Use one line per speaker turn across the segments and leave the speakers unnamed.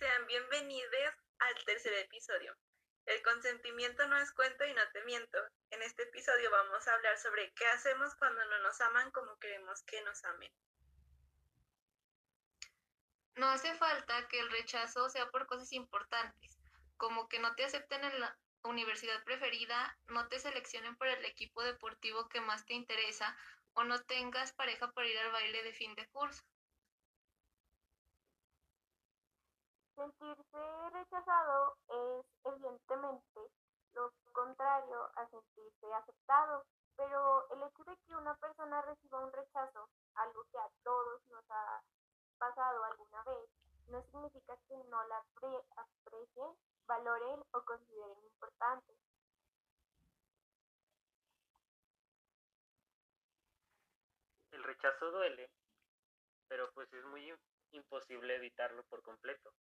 Sean bienvenidos al tercer episodio. El consentimiento no es cuento y no te miento. En este episodio vamos a hablar sobre qué hacemos cuando no nos aman como queremos que nos amen.
No hace falta que el rechazo sea por cosas importantes, como que no te acepten en la universidad preferida, no te seleccionen por el equipo deportivo que más te interesa o no tengas pareja para ir al baile de fin de curso.
Sentirse rechazado es evidentemente lo contrario a sentirse aceptado, pero el hecho de que una persona reciba un rechazo, algo que a todos nos ha pasado alguna vez, no significa que no la aprecien, valoren o consideren importante.
El rechazo duele, pero pues es muy imposible evitarlo por completo.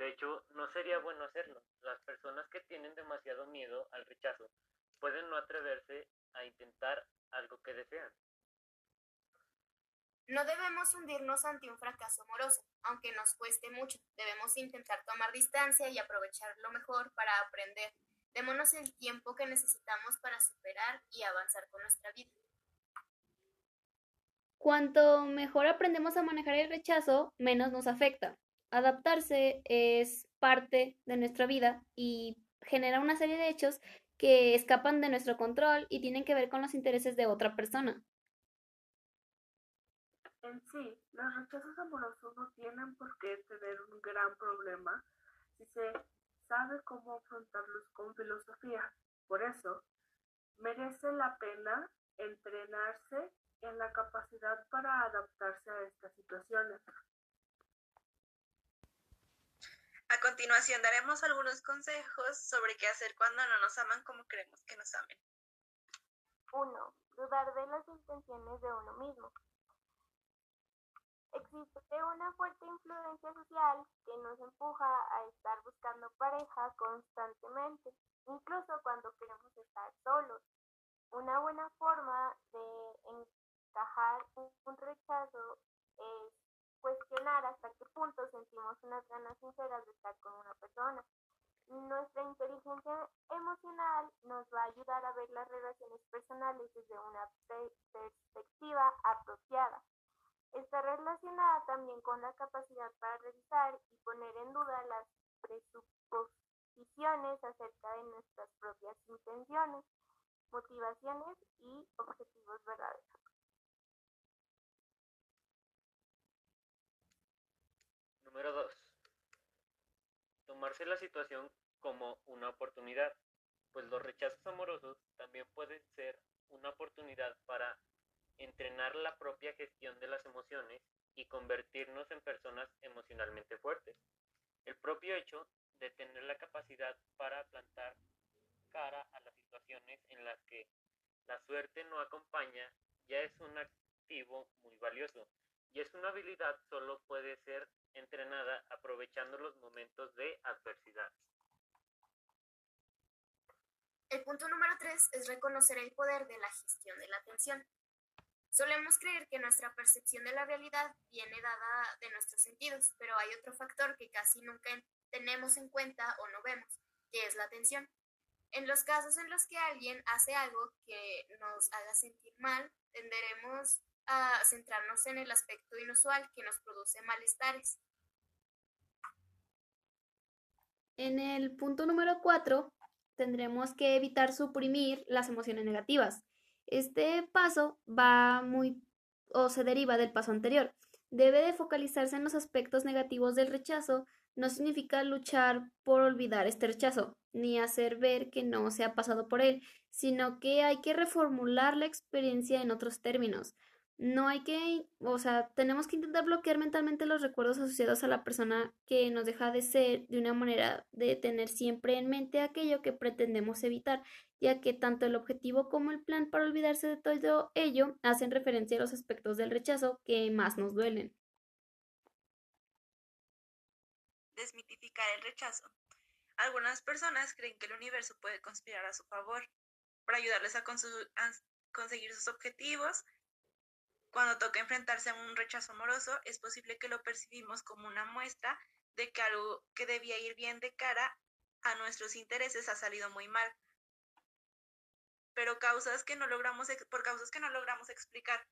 De hecho, no sería bueno hacerlo. Las personas que tienen demasiado miedo al rechazo pueden no atreverse a intentar algo que desean.
No debemos hundirnos ante un fracaso amoroso, aunque nos cueste mucho. Debemos intentar tomar distancia y aprovechar lo mejor para aprender. Démonos el tiempo que necesitamos para superar y avanzar con nuestra vida.
Cuanto mejor aprendemos a manejar el rechazo, menos nos afecta. Adaptarse es parte de nuestra vida y genera una serie de hechos que escapan de nuestro control y tienen que ver con los intereses de otra persona.
En sí, los rechazos amorosos no tienen por qué tener un gran problema si se sabe cómo afrontarlos con filosofía. Por eso, merece la pena entrenarse en la capacidad para adaptarse a estas situaciones.
A continuación daremos algunos consejos sobre qué hacer cuando no nos aman como queremos que nos amen.
1. Dudar de las intenciones de uno mismo. Existe una fuerte influencia social que nos empuja a estar buscando pareja constantemente, incluso cuando queremos estar solos. Una buena forma de encajar un rechazo es cuestionar hasta qué punto sentimos unas ganas sinceras de estar con una persona. Nuestra inteligencia emocional nos va a ayudar a ver las relaciones personales desde una perspectiva apropiada. Está relacionada también con la capacidad para revisar y poner en duda las presuposiciones acerca de nuestras propias intenciones, motivaciones y objetivos verdaderos.
Número 2. Tomarse la situación como una oportunidad, pues los rechazos amorosos también pueden ser una oportunidad para entrenar la propia gestión de las emociones y convertirnos en personas emocionalmente fuertes. El propio hecho de tener la capacidad para plantar cara a las situaciones en las que la suerte no acompaña ya es un activo muy valioso y es una habilidad solo puede ser entrenada aprovechando los momentos de adversidad.
El punto número 3 es reconocer el poder de la gestión de la atención. Solemos creer que nuestra percepción de la realidad viene dada de nuestros sentidos, pero hay otro factor que casi nunca tenemos en cuenta o no vemos, que es la atención. En los casos en los que alguien hace algo que nos haga sentir mal, tenderemos centrarnos en el aspecto inusual que nos produce malestares.
En el punto número 4, tendremos que evitar suprimir las emociones negativas. Este paso va muy o se deriva del paso anterior. Debe de focalizarse en los aspectos negativos del rechazo. No significa luchar por olvidar este rechazo, ni hacer ver que no se ha pasado por él, sino que hay que reformular la experiencia en otros términos no hay que, o sea, tenemos que intentar bloquear mentalmente los recuerdos asociados a la persona que nos deja de ser de una manera de tener siempre en mente aquello que pretendemos evitar, ya que tanto el objetivo como el plan para olvidarse de todo ello hacen referencia a los aspectos del rechazo que más nos duelen.
Desmitificar el rechazo. Algunas personas creen que el universo puede conspirar a su favor para ayudarles a, a conseguir sus objetivos cuando toca enfrentarse a un rechazo amoroso, es posible que lo percibimos como una muestra de que algo que debía ir bien de cara a nuestros intereses ha salido muy mal. Pero causas que no logramos, por causas que no logramos explicar,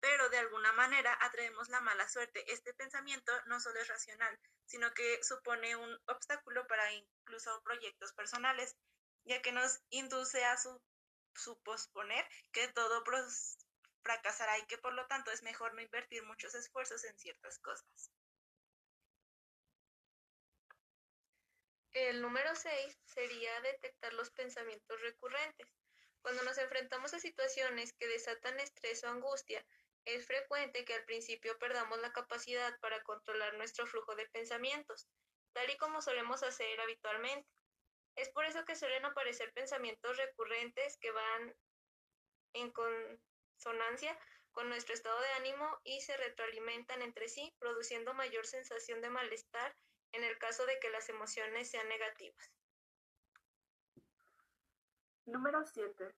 pero de alguna manera atraemos la mala suerte. Este pensamiento no solo es racional, sino que supone un obstáculo para incluso proyectos personales, ya que nos induce a su, posponer que todo fracasará y que por lo tanto es mejor no invertir muchos esfuerzos en ciertas cosas.
El número 6 sería detectar los pensamientos recurrentes. Cuando nos enfrentamos a situaciones que desatan estrés o angustia, es frecuente que al principio perdamos la capacidad para controlar nuestro flujo de pensamientos, tal y como solemos hacer habitualmente. Es por eso que suelen aparecer pensamientos recurrentes que van en consonancia con nuestro estado de ánimo y se retroalimentan entre sí, produciendo mayor sensación de malestar en el caso de que las emociones sean negativas.
Número 7.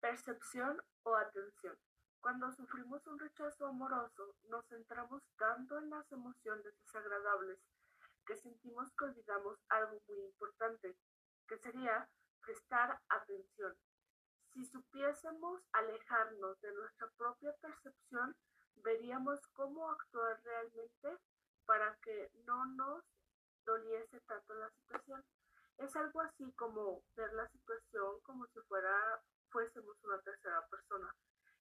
Percepción o atención. Cuando sufrimos un rechazo amoroso, nos centramos tanto en las emociones desagradables que sentimos que olvidamos algo muy importante, que sería prestar atención. Si supiésemos alejarnos de nuestra propia percepción, veríamos cómo actuar realmente para que no nos doliese tanto la situación. Es algo así como ver la situación como si fuera fuésemos una tercera persona.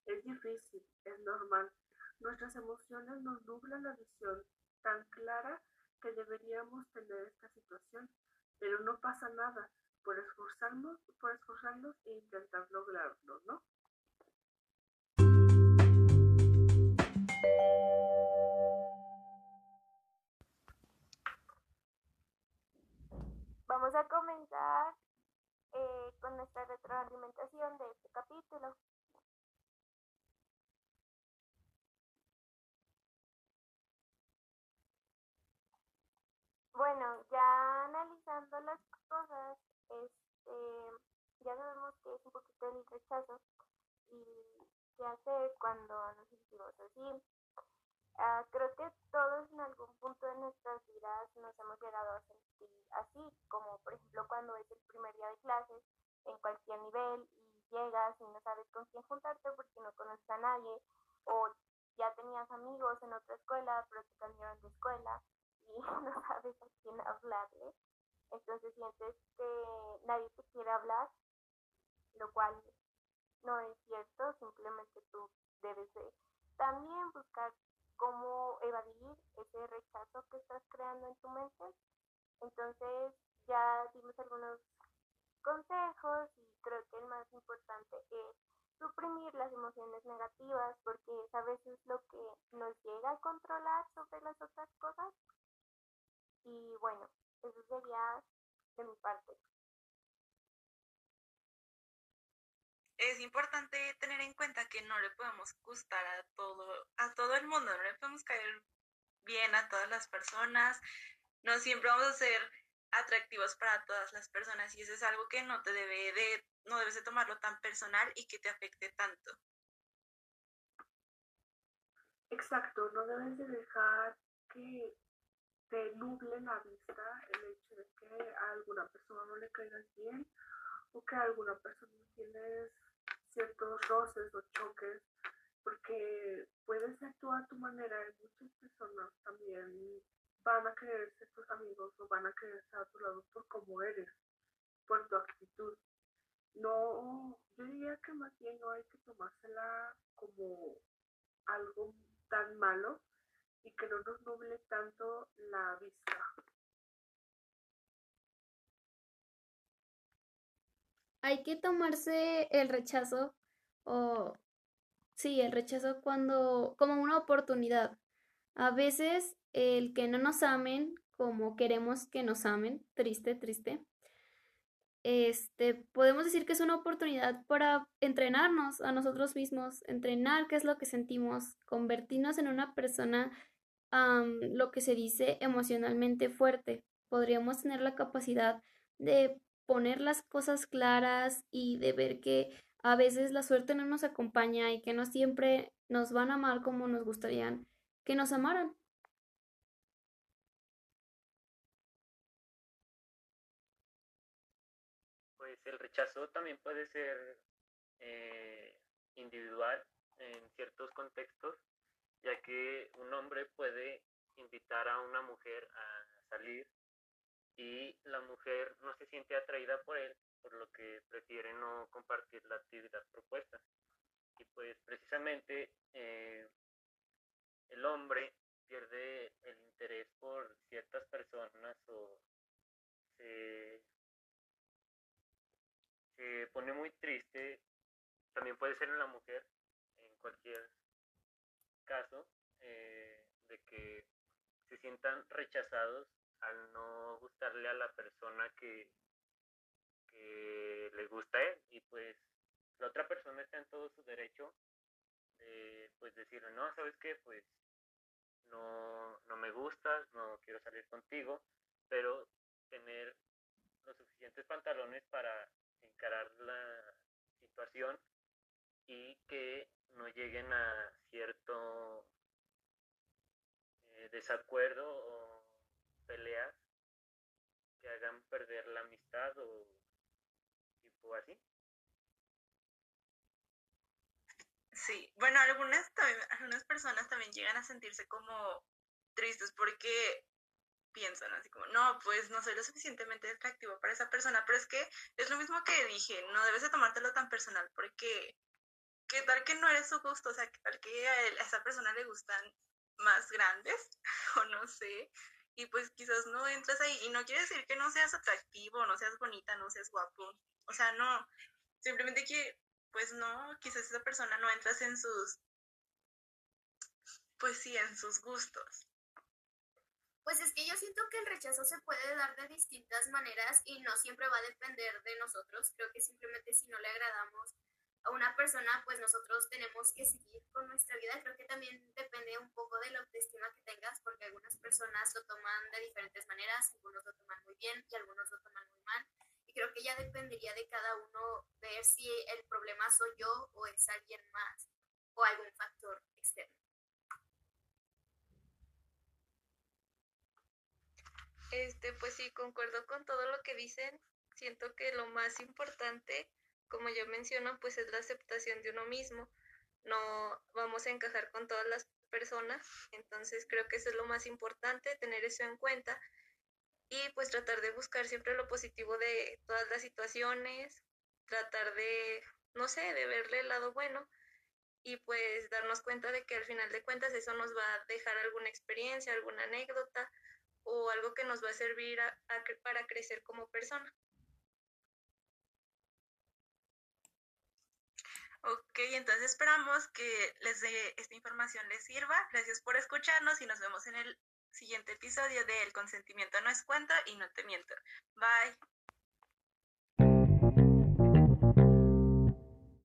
Es difícil, es normal. Nuestras emociones nos nublan la visión tan clara que deberíamos tener esta situación, pero no pasa nada por esforzarnos, por esforzarnos e intentar lograrlo, ¿no?
Vamos a comenzar eh, con nuestra retroalimentación de este capítulo. Bueno, ya analizando las cosas, este, ya sabemos es un poquito el rechazo y qué hacer cuando nos sentimos así. Ah, creo que todos en algún punto de nuestras vidas nos hemos llegado a sentir así, como por ejemplo cuando es el primer día de clases en cualquier nivel y llegas y no sabes con quién juntarte porque no conoces a nadie, o ya tenías amigos en otra escuela pero te cambiaron de escuela y no sabes a quién hablarle. Entonces sientes que nadie te quiere hablar, lo cual no es cierto, simplemente tú debes de también buscar cómo evadir ese rechazo que estás creando en tu mente. Entonces ya dimos algunos consejos y creo que el más importante es suprimir las emociones negativas porque es a veces lo que nos llega a controlar sobre las otras cosas y bueno, eso sería de mi parte.
Es importante tener en cuenta que no le podemos gustar a todo, a todo el mundo, no le podemos caer bien a todas las personas, no siempre vamos a ser atractivos para todas las personas y eso es algo que no te debe de, no debes de tomarlo tan personal y que te afecte tanto.
Exacto, no debes de dejar que te nuble la vista el hecho de que a alguna persona no le caigas bien o que a alguna persona tienes ciertos roces o choques porque puedes actuar a tu manera y muchas personas también van a querer ser tus amigos o van a estar a tu lado por cómo eres, por tu actitud. No, yo diría que más bien no hay que tomársela como algo tan malo, y que no nos nuble tanto la vista.
Hay que tomarse el rechazo o sí, el rechazo cuando como una oportunidad. A veces el que no nos amen como queremos que nos amen, triste, triste. Este, podemos decir que es una oportunidad para entrenarnos a nosotros mismos, entrenar qué es lo que sentimos, convertirnos en una persona lo que se dice emocionalmente fuerte. Podríamos tener la capacidad de poner las cosas claras y de ver que a veces la suerte no nos acompaña y que no siempre nos van a amar como nos gustaría que nos amaran.
Pues el rechazo también puede ser eh, individual en ciertos contextos, ya que un hombre puede invitar a una mujer a salir y la mujer no se siente atraída por él, por lo que prefiere no compartir la actividad propuesta. Y pues precisamente eh, el hombre pierde el interés por ciertas personas o se, se pone muy triste, también puede ser en la mujer, en cualquier caso, eh, de que se sientan rechazados al no gustarle a la persona que, que le gusta a él. Y pues la otra persona está en todo su derecho de pues decirle no sabes qué pues no no me gustas no quiero salir contigo pero tener los suficientes pantalones para encarar la situación y que no lleguen a cierto eh, desacuerdo peleas que hagan perder la amistad o tipo así.
Sí, bueno, algunas, también, algunas personas también llegan a sentirse como tristes porque piensan así como, no, pues no soy lo suficientemente atractivo para esa persona, pero es que es lo mismo que dije, no debes de tomártelo tan personal porque qué tal que no eres su gusto, o sea, qué tal que a, él, a esa persona le gustan más grandes o no sé, y pues quizás no entras ahí y no quiere decir que no seas atractivo, no seas bonita, no seas guapo, o sea, no, simplemente que pues no, quizás esa persona no entras en sus, pues sí, en sus gustos.
Pues es que yo siento que el rechazo se puede dar de distintas maneras y no siempre va a depender de nosotros. Creo que simplemente si no le agradamos persona, pues nosotros tenemos que seguir con nuestra vida. Creo que también depende un poco de la autoestima que tengas, porque algunas personas lo toman de diferentes maneras, algunos lo toman muy bien y algunos lo toman muy mal. Y creo que ya dependería de cada uno ver si el problema soy yo o es alguien más o algún factor externo.
Este, pues sí, concuerdo con todo lo que dicen. Siento que lo más importante, como yo menciono, pues es la aceptación de uno mismo. No vamos a encajar con todas las personas, entonces creo que eso es lo más importante, tener eso en cuenta y pues tratar de buscar siempre lo positivo de todas las situaciones, tratar de, no sé, de verle el lado bueno y pues darnos cuenta de que al final de cuentas eso nos va a dejar alguna experiencia, alguna anécdota o algo que nos va a servir para crecer como persona.
Ok, entonces esperamos que les de esta información les sirva. Gracias por escucharnos y nos vemos en el siguiente episodio de El consentimiento no es cuento y no te miento. Bye.